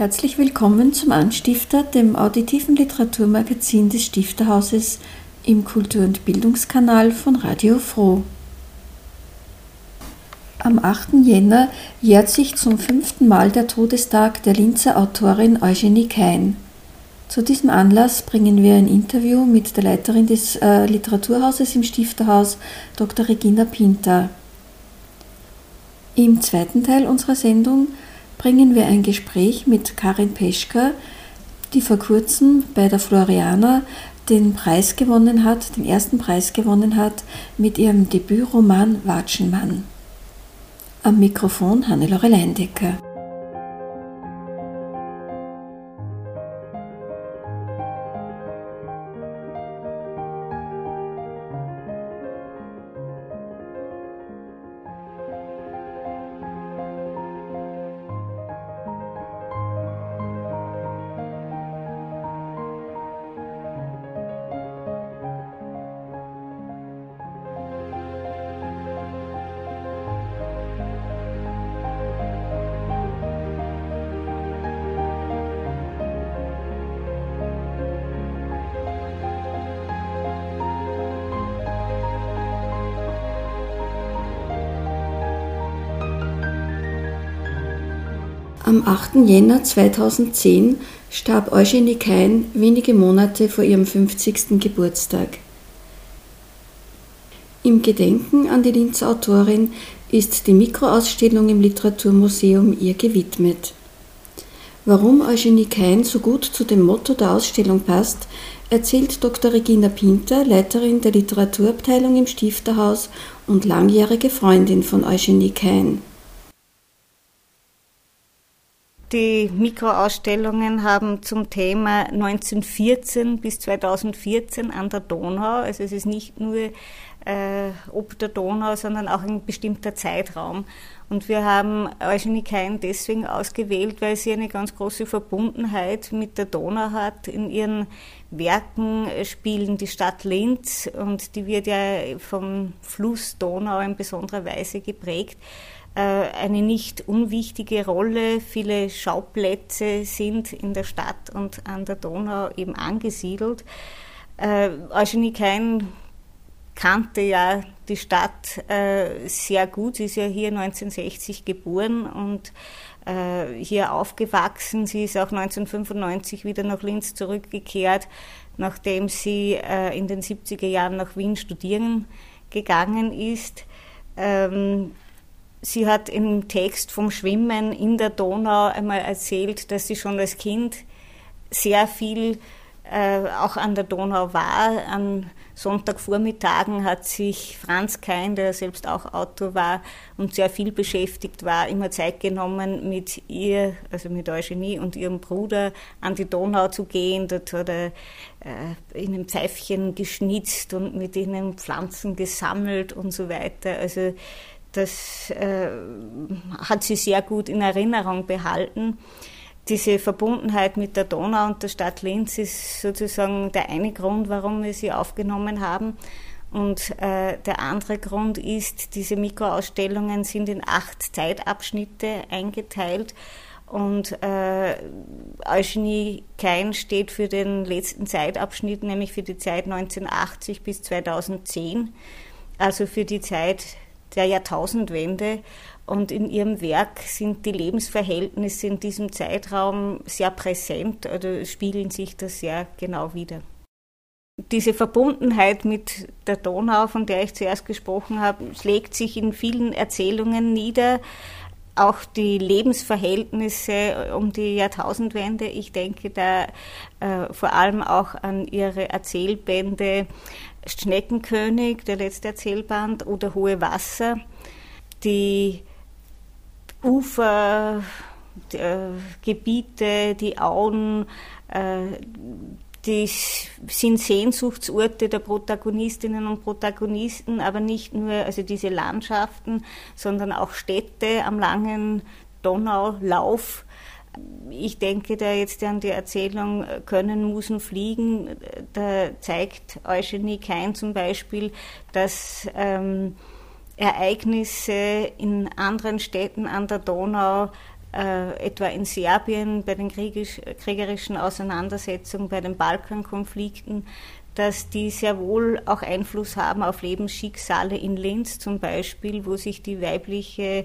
Herzlich willkommen zum Anstifter, dem auditiven Literaturmagazin des Stifterhauses im Kultur- und Bildungskanal von Radio Froh. Am 8. Jänner jährt sich zum fünften Mal der Todestag der Linzer Autorin Eugenie Kein. Zu diesem Anlass bringen wir ein Interview mit der Leiterin des äh, Literaturhauses im Stifterhaus, Dr. Regina Pinter. Im zweiten Teil unserer Sendung bringen wir ein Gespräch mit Karin Peschka, die vor kurzem bei der Floriana den Preis gewonnen hat, den ersten Preis gewonnen hat mit ihrem Debütroman Watschenmann. Am Mikrofon Hannelore Leindecker. Am 8. Jänner 2010 starb Eugenie Kein wenige Monate vor ihrem 50. Geburtstag. Im Gedenken an die Linzer Autorin ist die Mikroausstellung im Literaturmuseum ihr gewidmet. Warum Eugenie Kein so gut zu dem Motto der Ausstellung passt, erzählt Dr. Regina Pinter, Leiterin der Literaturabteilung im Stifterhaus und langjährige Freundin von Eugenie Kein. Die Mikroausstellungen haben zum Thema 1914 bis 2014 an der Donau, also es ist nicht nur äh, ob der Donau, sondern auch ein bestimmter Zeitraum. Und wir haben Eugenie Kein deswegen ausgewählt, weil sie eine ganz große Verbundenheit mit der Donau hat. In ihren Werken spielen die Stadt Linz und die wird ja vom Fluss Donau in besonderer Weise geprägt. Äh, eine nicht unwichtige Rolle. Viele Schauplätze sind in der Stadt und an der Donau eben angesiedelt. Äh, Eugenie Kein kannte ja die Stadt äh, sehr gut. Sie ist ja hier 1960 geboren und hier aufgewachsen. Sie ist auch 1995 wieder nach Linz zurückgekehrt, nachdem sie in den 70er Jahren nach Wien studieren gegangen ist. Ähm, Sie hat im Text vom Schwimmen in der Donau einmal erzählt, dass sie schon als Kind sehr viel äh, auch an der Donau war. An Sonntagvormittagen hat sich Franz Kein, der selbst auch Autor war und sehr viel beschäftigt war, immer Zeit genommen, mit ihr, also mit Eugenie und ihrem Bruder an die Donau zu gehen. Dort hat er äh, ihnen Pfeifchen geschnitzt und mit ihnen Pflanzen gesammelt und so weiter. Also das äh, hat sie sehr gut in Erinnerung behalten. Diese Verbundenheit mit der Donau und der Stadt Linz ist sozusagen der eine Grund, warum wir sie aufgenommen haben. Und äh, der andere Grund ist, diese Mikroausstellungen sind in acht Zeitabschnitte eingeteilt. Und äh, Eugenie Kein steht für den letzten Zeitabschnitt, nämlich für die Zeit 1980 bis 2010, also für die Zeit der Jahrtausendwende. Und in ihrem Werk sind die Lebensverhältnisse in diesem Zeitraum sehr präsent oder spiegeln sich das sehr genau wider. Diese Verbundenheit mit der Donau, von der ich zuerst gesprochen habe, schlägt sich in vielen Erzählungen nieder. Auch die Lebensverhältnisse um die Jahrtausendwende. Ich denke da äh, vor allem auch an ihre Erzählbände Schneckenkönig, der letzte Erzählband, oder Hohe Wasser. Die Ufer, die, äh, die Auen, äh, die sind Sehnsuchtsorte der Protagonistinnen und Protagonisten, aber nicht nur also diese Landschaften, sondern auch Städte am langen Donaulauf. Ich denke da jetzt an die Erzählung Können Musen fliegen. Da zeigt Eugenie Kein zum Beispiel, dass ähm, Ereignisse in anderen Städten an der Donau äh, etwa in Serbien bei den kriegisch, kriegerischen Auseinandersetzungen, bei den Balkankonflikten, dass die sehr wohl auch Einfluss haben auf Lebensschicksale in Linz zum Beispiel, wo sich die weibliche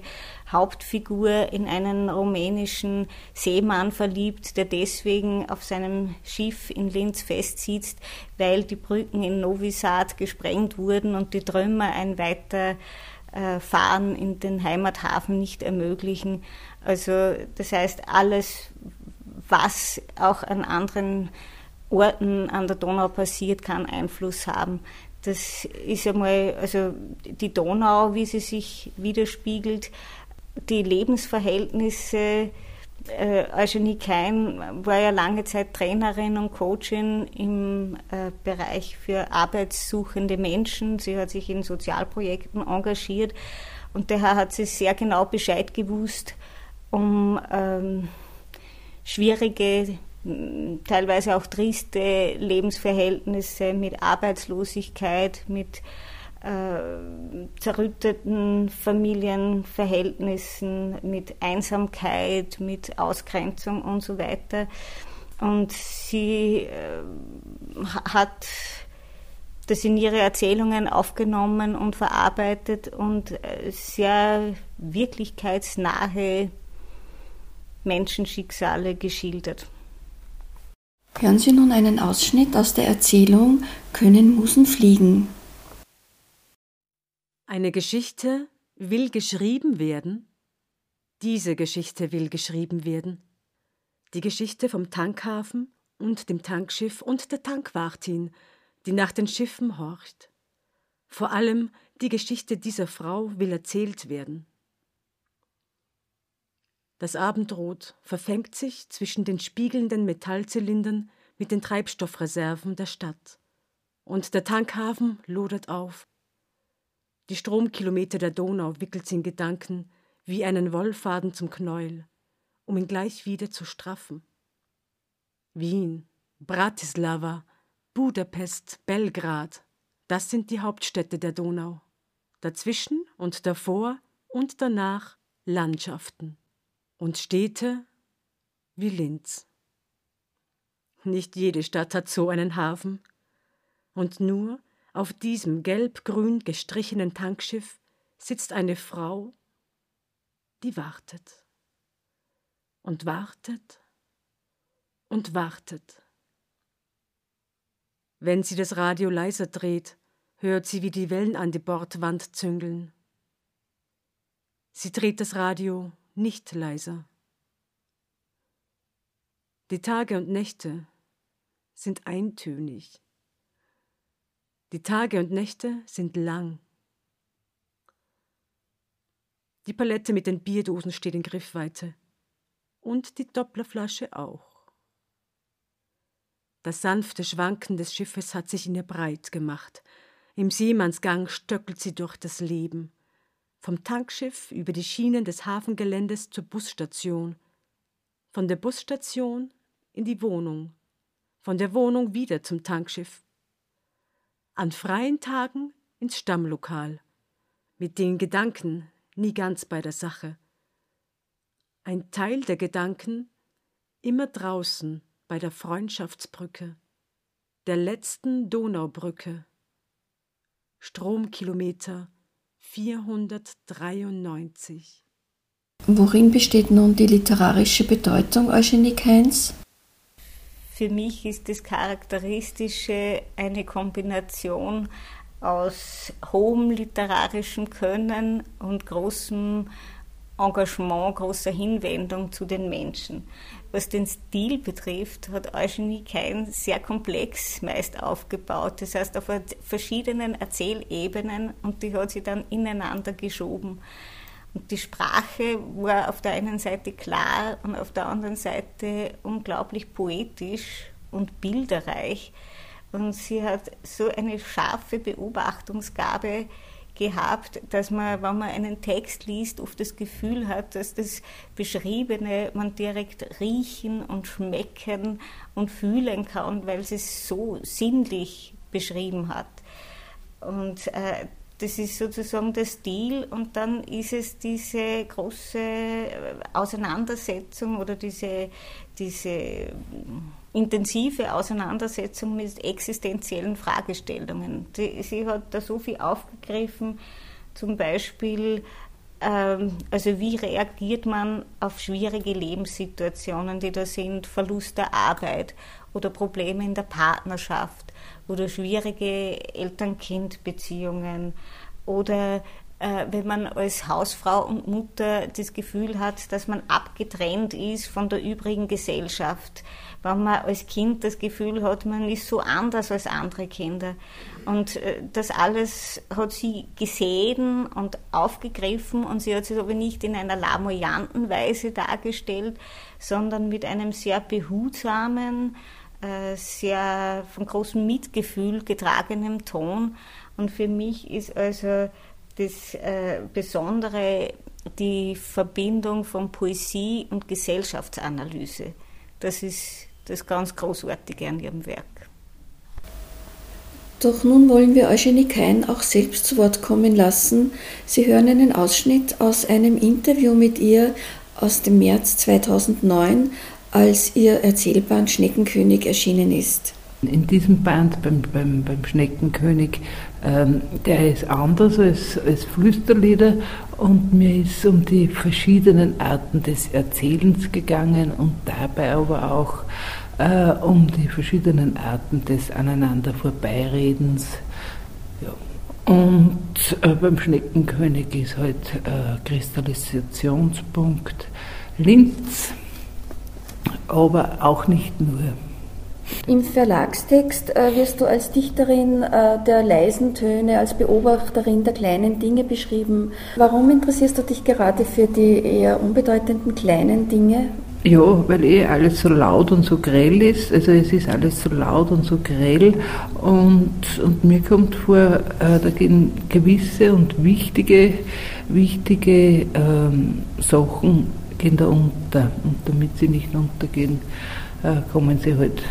Hauptfigur in einen rumänischen Seemann verliebt, der deswegen auf seinem Schiff in Linz festsitzt, weil die Brücken in Novi Sad gesprengt wurden und die Trümmer ein weiter Fahren in den Heimathafen nicht ermöglichen. Also das heißt, alles, was auch an anderen Orten an der Donau passiert, kann Einfluss haben. Das ist einmal, also die Donau, wie sie sich widerspiegelt, die Lebensverhältnisse. Äh, Eugenie Kein war ja lange Zeit Trainerin und Coachin im äh, Bereich für arbeitssuchende Menschen. Sie hat sich in Sozialprojekten engagiert und daher hat sie sehr genau Bescheid gewusst, um ähm, schwierige, teilweise auch triste Lebensverhältnisse mit Arbeitslosigkeit, mit äh, zerrütteten Familienverhältnissen, mit Einsamkeit, mit Ausgrenzung und so weiter. Und sie äh, hat das in ihre Erzählungen aufgenommen und verarbeitet und äh, sehr wirklichkeitsnahe Menschenschicksale geschildert. Hören Sie nun einen Ausschnitt aus der Erzählung Können Musen fliegen? Eine Geschichte will geschrieben werden. Diese Geschichte will geschrieben werden. Die Geschichte vom Tankhafen und dem Tankschiff und der Tankwartin, die nach den Schiffen horcht. Vor allem die Geschichte dieser Frau will erzählt werden. Das Abendrot verfängt sich zwischen den spiegelnden Metallzylindern mit den Treibstoffreserven der Stadt. Und der Tankhafen lodert auf. Die Stromkilometer der Donau wickelt sie in Gedanken wie einen Wollfaden zum Knäuel, um ihn gleich wieder zu straffen. Wien, Bratislava, Budapest, Belgrad, das sind die Hauptstädte der Donau. Dazwischen und davor und danach Landschaften und Städte wie Linz. Nicht jede Stadt hat so einen Hafen, und nur auf diesem gelb-grün gestrichenen Tankschiff sitzt eine Frau, die wartet und wartet und wartet. Wenn sie das Radio leiser dreht, hört sie, wie die Wellen an die Bordwand züngeln. Sie dreht das Radio nicht leiser. Die Tage und Nächte sind eintönig. Die Tage und Nächte sind lang. Die Palette mit den Bierdosen steht in Griffweite. Und die Dopplerflasche auch. Das sanfte Schwanken des Schiffes hat sich in ihr breit gemacht. Im Seemannsgang stöckelt sie durch das Leben vom Tankschiff über die Schienen des Hafengeländes zur Busstation, von der Busstation in die Wohnung, von der Wohnung wieder zum Tankschiff, an freien Tagen ins Stammlokal, mit den Gedanken nie ganz bei der Sache, ein Teil der Gedanken immer draußen bei der Freundschaftsbrücke, der letzten Donaubrücke, Stromkilometer 493. Worin besteht nun die literarische Bedeutung Eugenie Keins? Für mich ist das Charakteristische eine Kombination aus hohem literarischem Können und großem Engagement, großer Hinwendung zu den Menschen. Was den Stil betrifft, hat Eugenie Kein sehr komplex meist aufgebaut. Das heißt, auf verschiedenen Erzählebenen und die hat sie dann ineinander geschoben. Und die Sprache war auf der einen Seite klar und auf der anderen Seite unglaublich poetisch und bilderreich. Und sie hat so eine scharfe Beobachtungsgabe gehabt, dass man, wenn man einen Text liest, oft das Gefühl hat, dass das Beschriebene man direkt riechen und schmecken und fühlen kann, weil sie es so sinnlich beschrieben hat. Und äh, das ist sozusagen der Stil und dann ist es diese große Auseinandersetzung oder diese, diese intensive Auseinandersetzung mit existenziellen Fragestellungen. Sie, sie hat da so viel aufgegriffen, zum Beispiel, ähm, also wie reagiert man auf schwierige Lebenssituationen, die da sind, Verlust der Arbeit oder Probleme in der Partnerschaft oder schwierige Eltern-Kind-Beziehungen oder äh, wenn man als Hausfrau und Mutter das Gefühl hat, dass man abgetrennt ist von der übrigen Gesellschaft, wenn man als Kind das Gefühl hat, man ist so anders als andere Kinder. Und äh, das alles hat sie gesehen und aufgegriffen und sie hat es aber nicht in einer lamoyanten Weise dargestellt, sondern mit einem sehr behutsamen, sehr von großem Mitgefühl getragenem Ton. Und für mich ist also das äh, Besondere die Verbindung von Poesie und Gesellschaftsanalyse. Das ist das ganz Großartige an ihrem Werk. Doch nun wollen wir Eugenie Kein auch selbst zu Wort kommen lassen. Sie hören einen Ausschnitt aus einem Interview mit ihr aus dem März 2009, als ihr Erzählband Schneckenkönig erschienen ist. In diesem Band beim, beim, beim Schneckenkönig, ähm, der ist anders als, als Flüsterlieder und mir ist um die verschiedenen Arten des Erzählens gegangen und dabei aber auch äh, um die verschiedenen Arten des Aneinander Vorbeiredens. Ja. Und äh, beim Schneckenkönig ist halt äh, Kristallisationspunkt Linz, aber auch nicht nur. Im Verlagstext äh, wirst du als Dichterin äh, der leisen Töne, als Beobachterin der kleinen Dinge beschrieben. Warum interessierst du dich gerade für die eher unbedeutenden kleinen Dinge? Ja, weil eh alles so laut und so grell ist. Also es ist alles so laut und so grell. Und, und mir kommt vor, äh, da gehen gewisse und wichtige, wichtige ähm, Sachen gehen da unter. Und damit sie nicht untergehen, äh, kommen sie halt,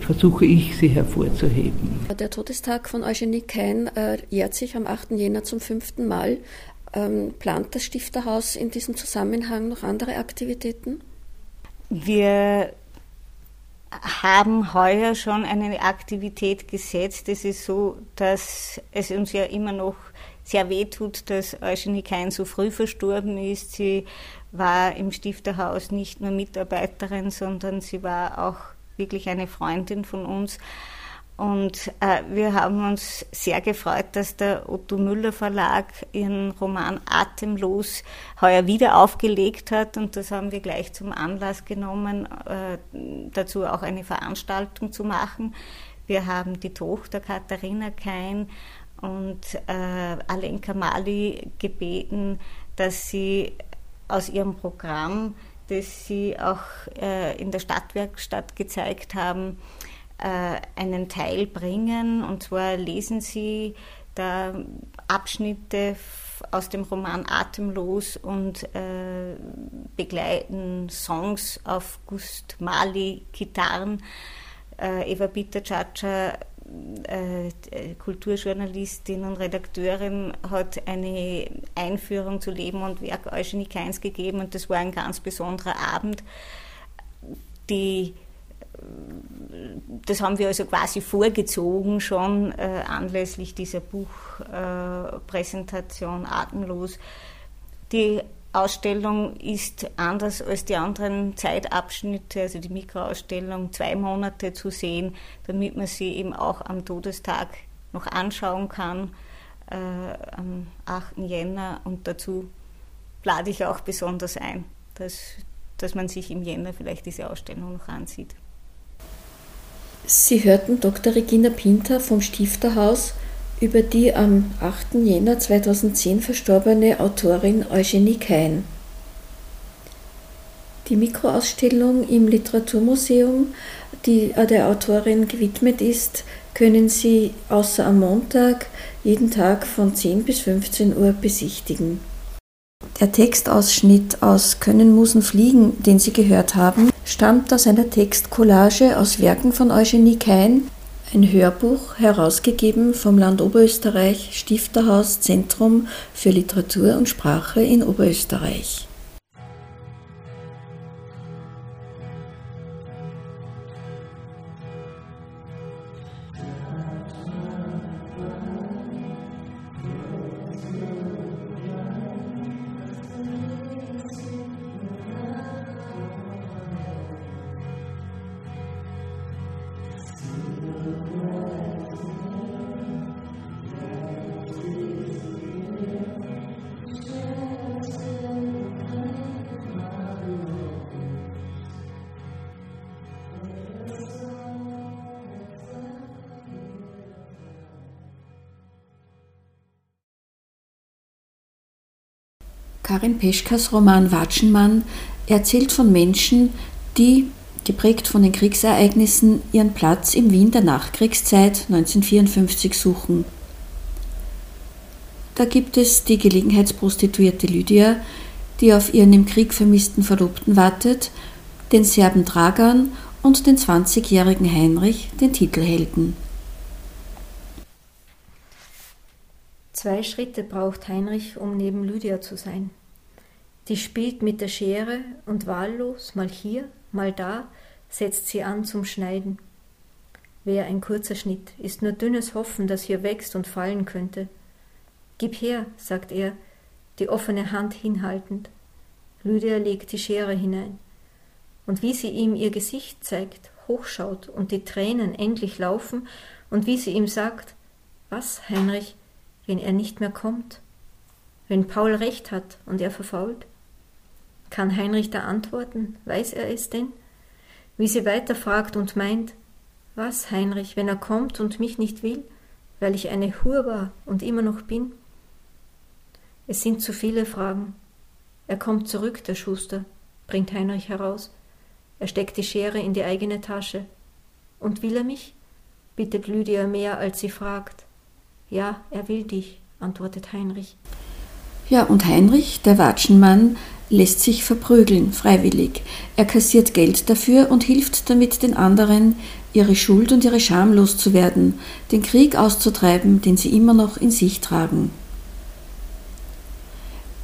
versuche ich sie hervorzuheben. Der Todestag von Eugenie Kein äh, jährt sich am 8. Jänner zum fünften Mal. Ähm, plant das Stifterhaus in diesem Zusammenhang noch andere Aktivitäten? Wir haben heuer schon eine Aktivität gesetzt. Es ist so, dass es uns ja immer noch sehr weh tut, dass Eugenie Kein so früh verstorben ist. Sie war im Stifterhaus nicht nur Mitarbeiterin, sondern sie war auch wirklich eine Freundin von uns. Und äh, wir haben uns sehr gefreut, dass der Otto Müller Verlag ihren Roman Atemlos heuer wieder aufgelegt hat. Und das haben wir gleich zum Anlass genommen, äh, dazu auch eine Veranstaltung zu machen. Wir haben die Tochter Katharina Kein und äh, Alenka Mali gebeten, dass sie aus ihrem Programm, das sie auch äh, in der Stadtwerkstatt gezeigt haben, äh, einen Teil bringen. Und zwar lesen sie da Abschnitte aus dem Roman Atemlos und äh, begleiten Songs auf Gust Mali Gitarren. Äh, Eva Bitter-Chacha äh, Kulturjournalistin und Redakteurin hat eine Einführung zu Leben und Werk Eugenie Keins gegeben und das war ein ganz besonderer Abend. Die, das haben wir also quasi vorgezogen schon äh, anlässlich dieser Buchpräsentation äh, Atemlos. Die Ausstellung ist anders als die anderen Zeitabschnitte, also die Mikroausstellung, zwei Monate zu sehen, damit man sie eben auch am Todestag noch anschauen kann, äh, am 8. Jänner und dazu lade ich auch besonders ein, dass, dass man sich im Jänner vielleicht diese Ausstellung noch ansieht. Sie hörten Dr. Regina Pinter vom Stifterhaus über die am 8. Jänner 2010 verstorbene Autorin Eugenie Kein. Die Mikroausstellung im Literaturmuseum, die der Autorin gewidmet ist, können Sie außer am Montag jeden Tag von 10 bis 15 Uhr besichtigen. Der Textausschnitt aus Können Musen fliegen, den Sie gehört haben, stammt aus einer Textcollage aus Werken von Eugenie Kein, ein Hörbuch herausgegeben vom Land Oberösterreich Stifterhaus Zentrum für Literatur und Sprache in Oberösterreich. Karin Peschkas Roman Watschenmann erzählt von Menschen, die, geprägt von den Kriegsereignissen, ihren Platz im Wien der Nachkriegszeit 1954 suchen. Da gibt es die Gelegenheitsprostituierte Lydia, die auf ihren im Krieg vermissten Verlobten wartet, den Serben Dragan und den 20-jährigen Heinrich, den Titelhelden. Zwei Schritte braucht Heinrich, um neben Lydia zu sein. Die spielt mit der Schere und wahllos, mal hier, mal da, setzt sie an zum Schneiden. Wär ein kurzer Schnitt, ist nur dünnes Hoffen, das hier wächst und fallen könnte. Gib her, sagt er, die offene Hand hinhaltend. Lydia legt die Schere hinein. Und wie sie ihm ihr Gesicht zeigt, hochschaut und die Tränen endlich laufen, und wie sie ihm sagt, was, Heinrich, wenn er nicht mehr kommt? Wenn Paul recht hat und er verfault? Kann Heinrich da antworten? Weiß er es denn? Wie sie weiterfragt und meint, was, Heinrich, wenn er kommt und mich nicht will, weil ich eine Hur war und immer noch bin? Es sind zu viele Fragen. Er kommt zurück, der Schuster, bringt Heinrich heraus. Er steckt die Schere in die eigene Tasche. Und will er mich? bittet Lydia mehr, als sie fragt. Ja, er will dich, antwortet Heinrich. Ja, und Heinrich, der Watschenmann, lässt sich verprügeln, freiwillig. Er kassiert Geld dafür und hilft damit den anderen, ihre Schuld und ihre Scham loszuwerden, den Krieg auszutreiben, den sie immer noch in sich tragen.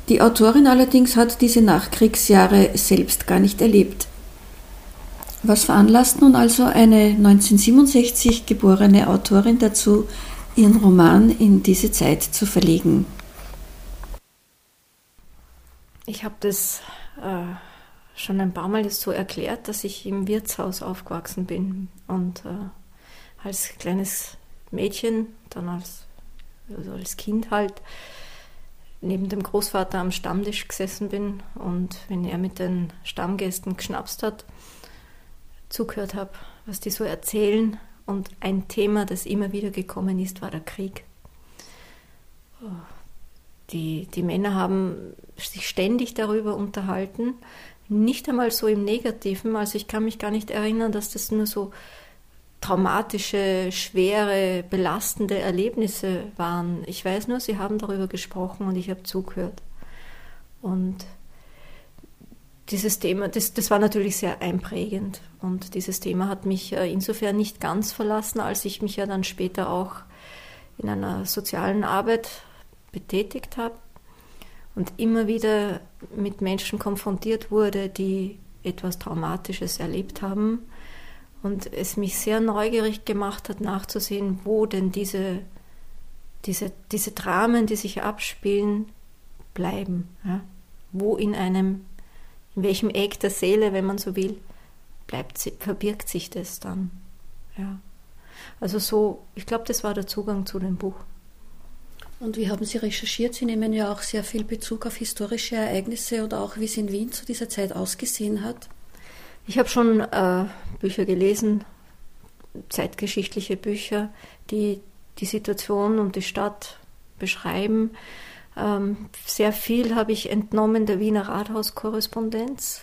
Die Autorin allerdings hat diese Nachkriegsjahre selbst gar nicht erlebt. Was veranlasst nun also eine 1967 geborene Autorin dazu, ihren Roman in diese Zeit zu verlegen. Ich habe das äh, schon ein paar Mal so erklärt, dass ich im Wirtshaus aufgewachsen bin und äh, als kleines Mädchen, dann als, also als Kind halt, neben dem Großvater am Stammtisch gesessen bin und wenn er mit den Stammgästen geschnapst hat, zugehört habe, was die so erzählen und ein Thema, das immer wieder gekommen ist, war der Krieg. Die, die Männer haben sich ständig darüber unterhalten, nicht einmal so im Negativen. Also ich kann mich gar nicht erinnern, dass das nur so traumatische, schwere, belastende Erlebnisse waren. Ich weiß nur, sie haben darüber gesprochen und ich habe zugehört. Und dieses Thema, das, das war natürlich sehr einprägend. Und dieses Thema hat mich äh, insofern nicht ganz verlassen, als ich mich ja dann später auch in einer sozialen Arbeit betätigt habe und immer wieder mit Menschen konfrontiert wurde, die etwas Traumatisches erlebt haben und es mich sehr neugierig gemacht hat, nachzusehen, wo denn diese, diese, diese Dramen, die sich abspielen, bleiben. Ja? Wo in einem in welchem Eck der Seele, wenn man so will, bleibt, verbirgt sich das dann. Ja. Also so, ich glaube, das war der Zugang zu dem Buch. Und wie haben Sie recherchiert? Sie nehmen ja auch sehr viel Bezug auf historische Ereignisse oder auch wie es in Wien zu dieser Zeit ausgesehen hat. Ich habe schon äh, Bücher gelesen, zeitgeschichtliche Bücher, die die Situation und die Stadt beschreiben. Ähm, sehr viel habe ich entnommen der Wiener Rathauskorrespondenz.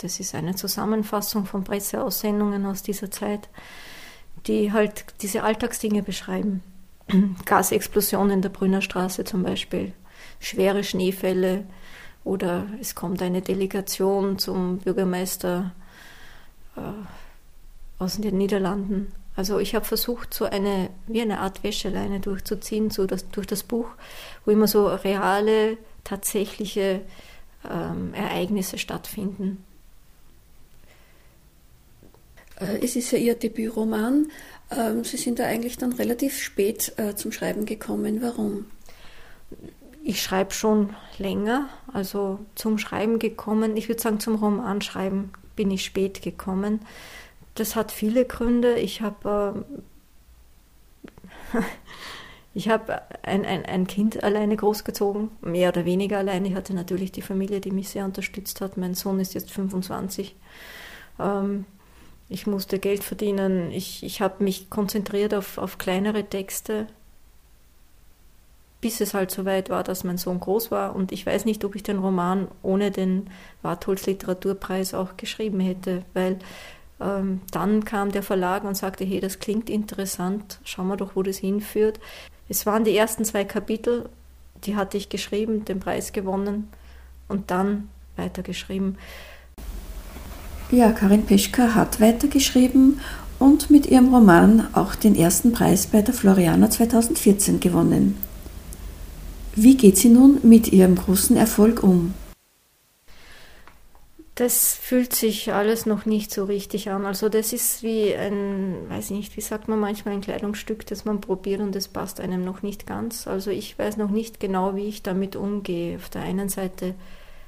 Das ist eine Zusammenfassung von Presseaussendungen aus dieser Zeit, die halt diese Alltagsdinge beschreiben. Gasexplosion in der Brünnerstraße zum Beispiel, schwere Schneefälle oder es kommt eine Delegation zum Bürgermeister äh, aus den Niederlanden. Also ich habe versucht, so eine, wie eine Art Wäscheleine durchzuziehen, so das, durch das Buch, wo immer so reale, tatsächliche ähm, Ereignisse stattfinden. Äh, es ist ja Ihr Debütroman. Ähm, Sie sind da eigentlich dann relativ spät äh, zum Schreiben gekommen. Warum? Ich schreibe schon länger, also zum Schreiben gekommen. Ich würde sagen, zum Romanschreiben bin ich spät gekommen. Das hat viele Gründe. Ich habe äh, ich ein, ein, ein Kind alleine großgezogen, mehr oder weniger alleine. Ich hatte natürlich die Familie, die mich sehr unterstützt hat. Mein Sohn ist jetzt 25. Ähm, ich musste Geld verdienen. Ich, ich habe mich konzentriert auf, auf kleinere Texte, bis es halt so weit war, dass mein Sohn groß war. Und ich weiß nicht, ob ich den Roman ohne den Wartholz Literaturpreis auch geschrieben hätte, weil ähm, dann kam der Verlag und sagte, hey, das klingt interessant, schauen wir doch, wo das hinführt. Es waren die ersten zwei Kapitel, die hatte ich geschrieben, den Preis gewonnen und dann weitergeschrieben. Ja, Karin Peschka hat weitergeschrieben und mit ihrem Roman auch den ersten Preis bei der Floriana 2014 gewonnen. Wie geht sie nun mit ihrem großen Erfolg um? Das fühlt sich alles noch nicht so richtig an. Also das ist wie ein, weiß nicht, wie sagt man manchmal, ein Kleidungsstück, das man probiert und es passt einem noch nicht ganz. Also ich weiß noch nicht genau, wie ich damit umgehe. Auf der einen Seite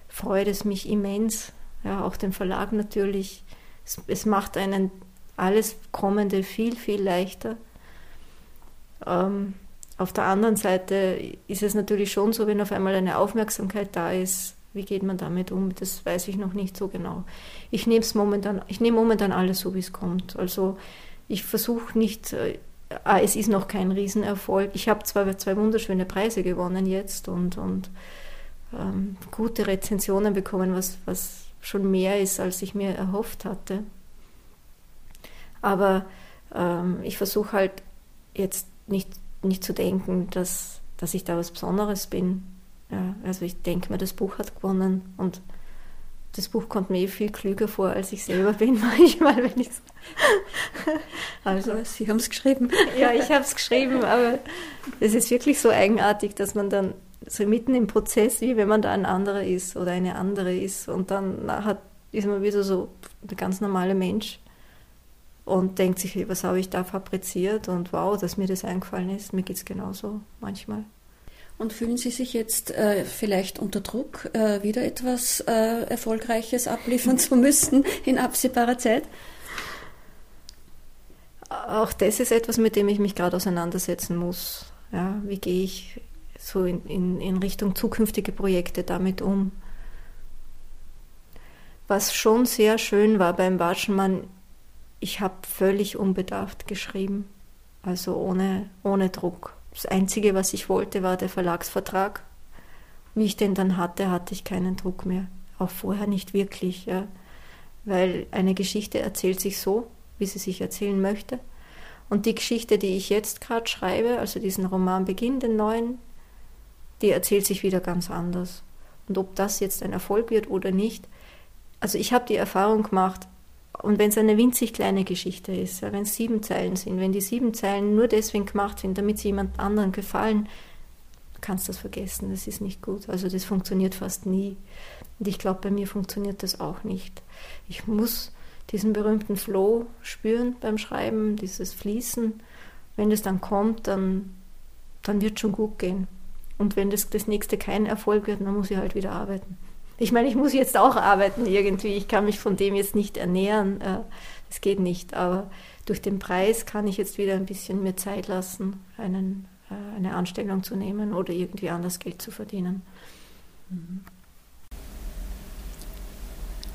freut es mich immens, ja, auch den Verlag natürlich. Es, es macht einen alles Kommende viel, viel leichter. Ähm, auf der anderen Seite ist es natürlich schon so, wenn auf einmal eine Aufmerksamkeit da ist, wie geht man damit um? Das weiß ich noch nicht so genau. Ich nehme momentan, ich nehme momentan alles so, wie es kommt. Also ich versuche nicht, äh, ah, es ist noch kein Riesenerfolg. Ich habe zwar zwei wunderschöne Preise gewonnen jetzt und, und ähm, gute Rezensionen bekommen, was, was schon mehr ist, als ich mir erhofft hatte. Aber ähm, ich versuche halt jetzt nicht, nicht zu denken, dass, dass ich da was Besonderes bin. Ja, also ich denke mir, das Buch hat gewonnen und das Buch kommt mir eh viel klüger vor, als ich selber bin, manchmal, wenn ich Also, Sie haben es geschrieben. Ja, ich habe es geschrieben, aber es ist wirklich so eigenartig, dass man dann so mitten im Prozess, wie wenn man da ein anderer ist oder eine andere ist. Und dann hat, ist man wieder so der ganz normale Mensch und denkt sich, was habe ich da fabriziert und wow, dass mir das eingefallen ist. Mir geht es genauso manchmal. Und fühlen Sie sich jetzt äh, vielleicht unter Druck, äh, wieder etwas äh, Erfolgreiches abliefern zu müssen in absehbarer Zeit? Auch das ist etwas, mit dem ich mich gerade auseinandersetzen muss. Ja, wie gehe ich so in, in, in Richtung zukünftige Projekte damit um. Was schon sehr schön war beim Watschenmann, ich habe völlig unbedarft geschrieben, also ohne, ohne Druck. Das Einzige, was ich wollte, war der Verlagsvertrag. Wie ich den dann hatte, hatte ich keinen Druck mehr. Auch vorher nicht wirklich, ja. weil eine Geschichte erzählt sich so, wie sie sich erzählen möchte. Und die Geschichte, die ich jetzt gerade schreibe, also diesen Roman Beginn, den neuen, die erzählt sich wieder ganz anders. Und ob das jetzt ein Erfolg wird oder nicht, also ich habe die Erfahrung gemacht, und wenn es eine winzig kleine Geschichte ist, ja, wenn es sieben Zeilen sind, wenn die sieben Zeilen nur deswegen gemacht sind, damit sie jemand anderen gefallen, kannst du das vergessen, das ist nicht gut. Also das funktioniert fast nie. Und ich glaube, bei mir funktioniert das auch nicht. Ich muss diesen berühmten Flow spüren beim Schreiben, dieses Fließen. Wenn es dann kommt, dann, dann wird schon gut gehen. Und wenn das, das nächste kein Erfolg wird, dann muss ich halt wieder arbeiten. Ich meine, ich muss jetzt auch arbeiten irgendwie. Ich kann mich von dem jetzt nicht ernähren. Äh, das geht nicht. Aber durch den Preis kann ich jetzt wieder ein bisschen mir Zeit lassen, einen, äh, äh, eine Anstellung zu nehmen oder irgendwie anders Geld zu verdienen.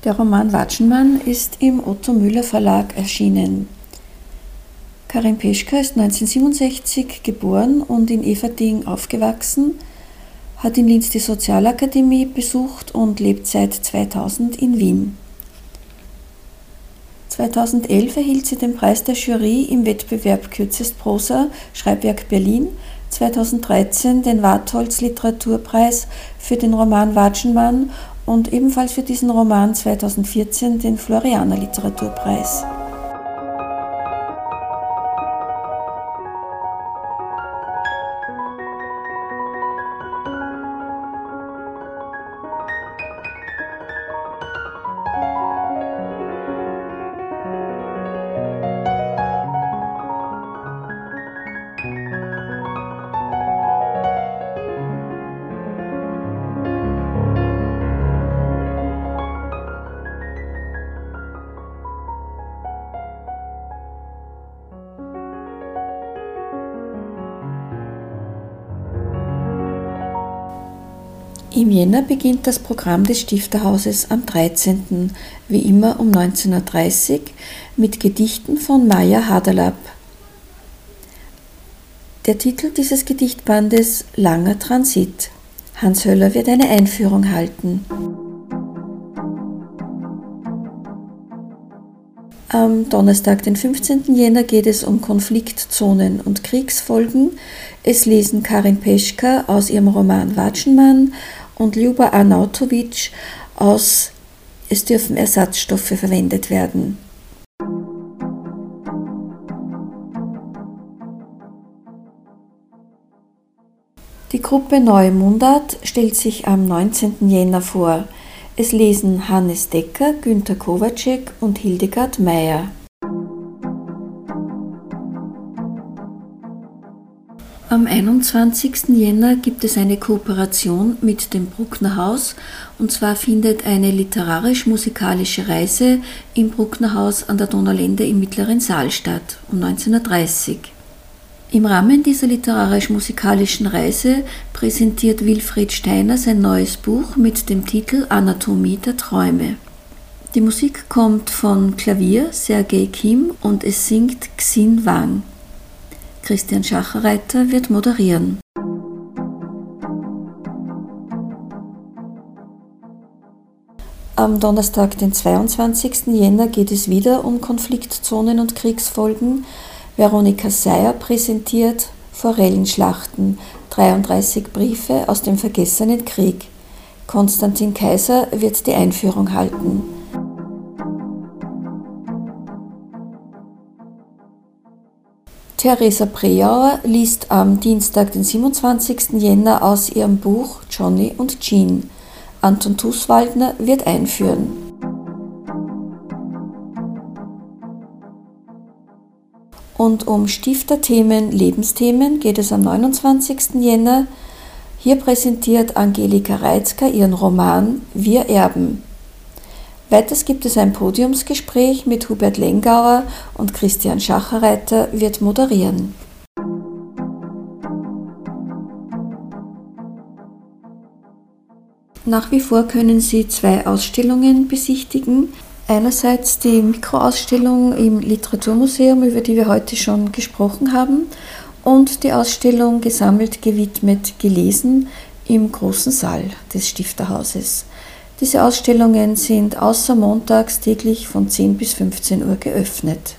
Der Roman Watschenmann ist im Otto Müller Verlag erschienen. Karin Peschka ist 1967 geboren und in Everding aufgewachsen, hat in Linz die Sozialakademie besucht und lebt seit 2000 in Wien. 2011 erhielt sie den Preis der Jury im Wettbewerb Kürzest Prosa Schreibwerk Berlin, 2013 den Wartholz Literaturpreis für den Roman Watschenmann und ebenfalls für diesen Roman 2014 den Florianer Literaturpreis. Jänner beginnt das Programm des Stifterhauses am 13. wie immer um 19.30 Uhr mit Gedichten von Maya Haderlapp. Der Titel dieses Gedichtbandes Langer Transit. Hans Höller wird eine Einführung halten. Am Donnerstag, den 15. Jänner, geht es um Konfliktzonen und Kriegsfolgen. Es lesen Karin Peschka aus ihrem Roman Watschenmann und Ljuba Arnautovic aus Es dürfen Ersatzstoffe verwendet werden. Die Gruppe Neue Mundart stellt sich am 19. Jänner vor. Es lesen Hannes Decker, Günter Kowacek und Hildegard Meyer. Am 21. Jänner gibt es eine Kooperation mit dem Bruckner Haus und zwar findet eine literarisch-musikalische Reise im Bruckner Haus an der Donaulände im Mittleren Saal statt um 1930. Im Rahmen dieser literarisch-musikalischen Reise präsentiert Wilfried Steiner sein neues Buch mit dem Titel Anatomie der Träume. Die Musik kommt von Klavier Sergei Kim und es singt Xin Wang. Christian Schacherreiter wird moderieren. Am Donnerstag, den 22. Jänner, geht es wieder um Konfliktzonen und Kriegsfolgen. Veronika Seyer präsentiert Forellenschlachten, 33 Briefe aus dem vergessenen Krieg. Konstantin Kaiser wird die Einführung halten. Theresa Preauer liest am Dienstag, den 27. Jänner aus ihrem Buch Johnny und Jean. Anton Tuswaldner wird einführen. Und um Stifterthemen, Lebensthemen geht es am 29. Jänner. Hier präsentiert Angelika Reitzker ihren Roman Wir erben. Weiters gibt es ein Podiumsgespräch mit Hubert Lengauer und Christian Schacherreiter wird moderieren. Nach wie vor können Sie zwei Ausstellungen besichtigen. Einerseits die Mikroausstellung im Literaturmuseum, über die wir heute schon gesprochen haben, und die Ausstellung Gesammelt, gewidmet, gelesen im großen Saal des Stifterhauses. Diese Ausstellungen sind außer montags täglich von 10 bis 15 Uhr geöffnet.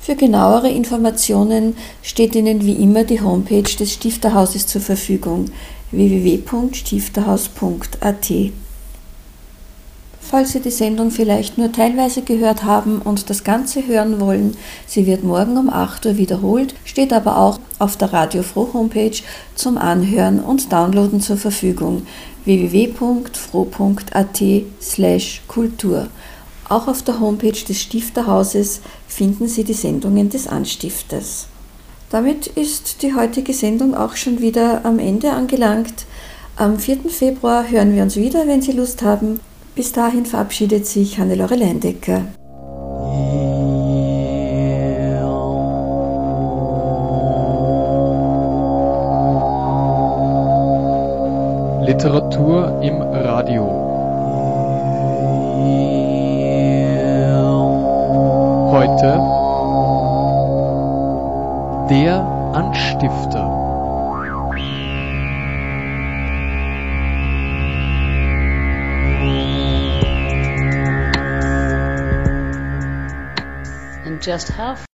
Für genauere Informationen steht Ihnen wie immer die Homepage des Stifterhauses zur Verfügung www.stifterhaus.at. Falls Sie die Sendung vielleicht nur teilweise gehört haben und das Ganze hören wollen, sie wird morgen um 8 Uhr wiederholt, steht aber auch auf der Radio Froh Homepage zum Anhören und Downloaden zur Verfügung www.froh.at slash Kultur. Auch auf der Homepage des Stifterhauses finden Sie die Sendungen des Anstiftes. Damit ist die heutige Sendung auch schon wieder am Ende angelangt. Am 4. Februar hören wir uns wieder, wenn Sie Lust haben. Bis dahin verabschiedet sich Hannelore Leindecker. Literatur im Radio. Heute der Anstifter. just have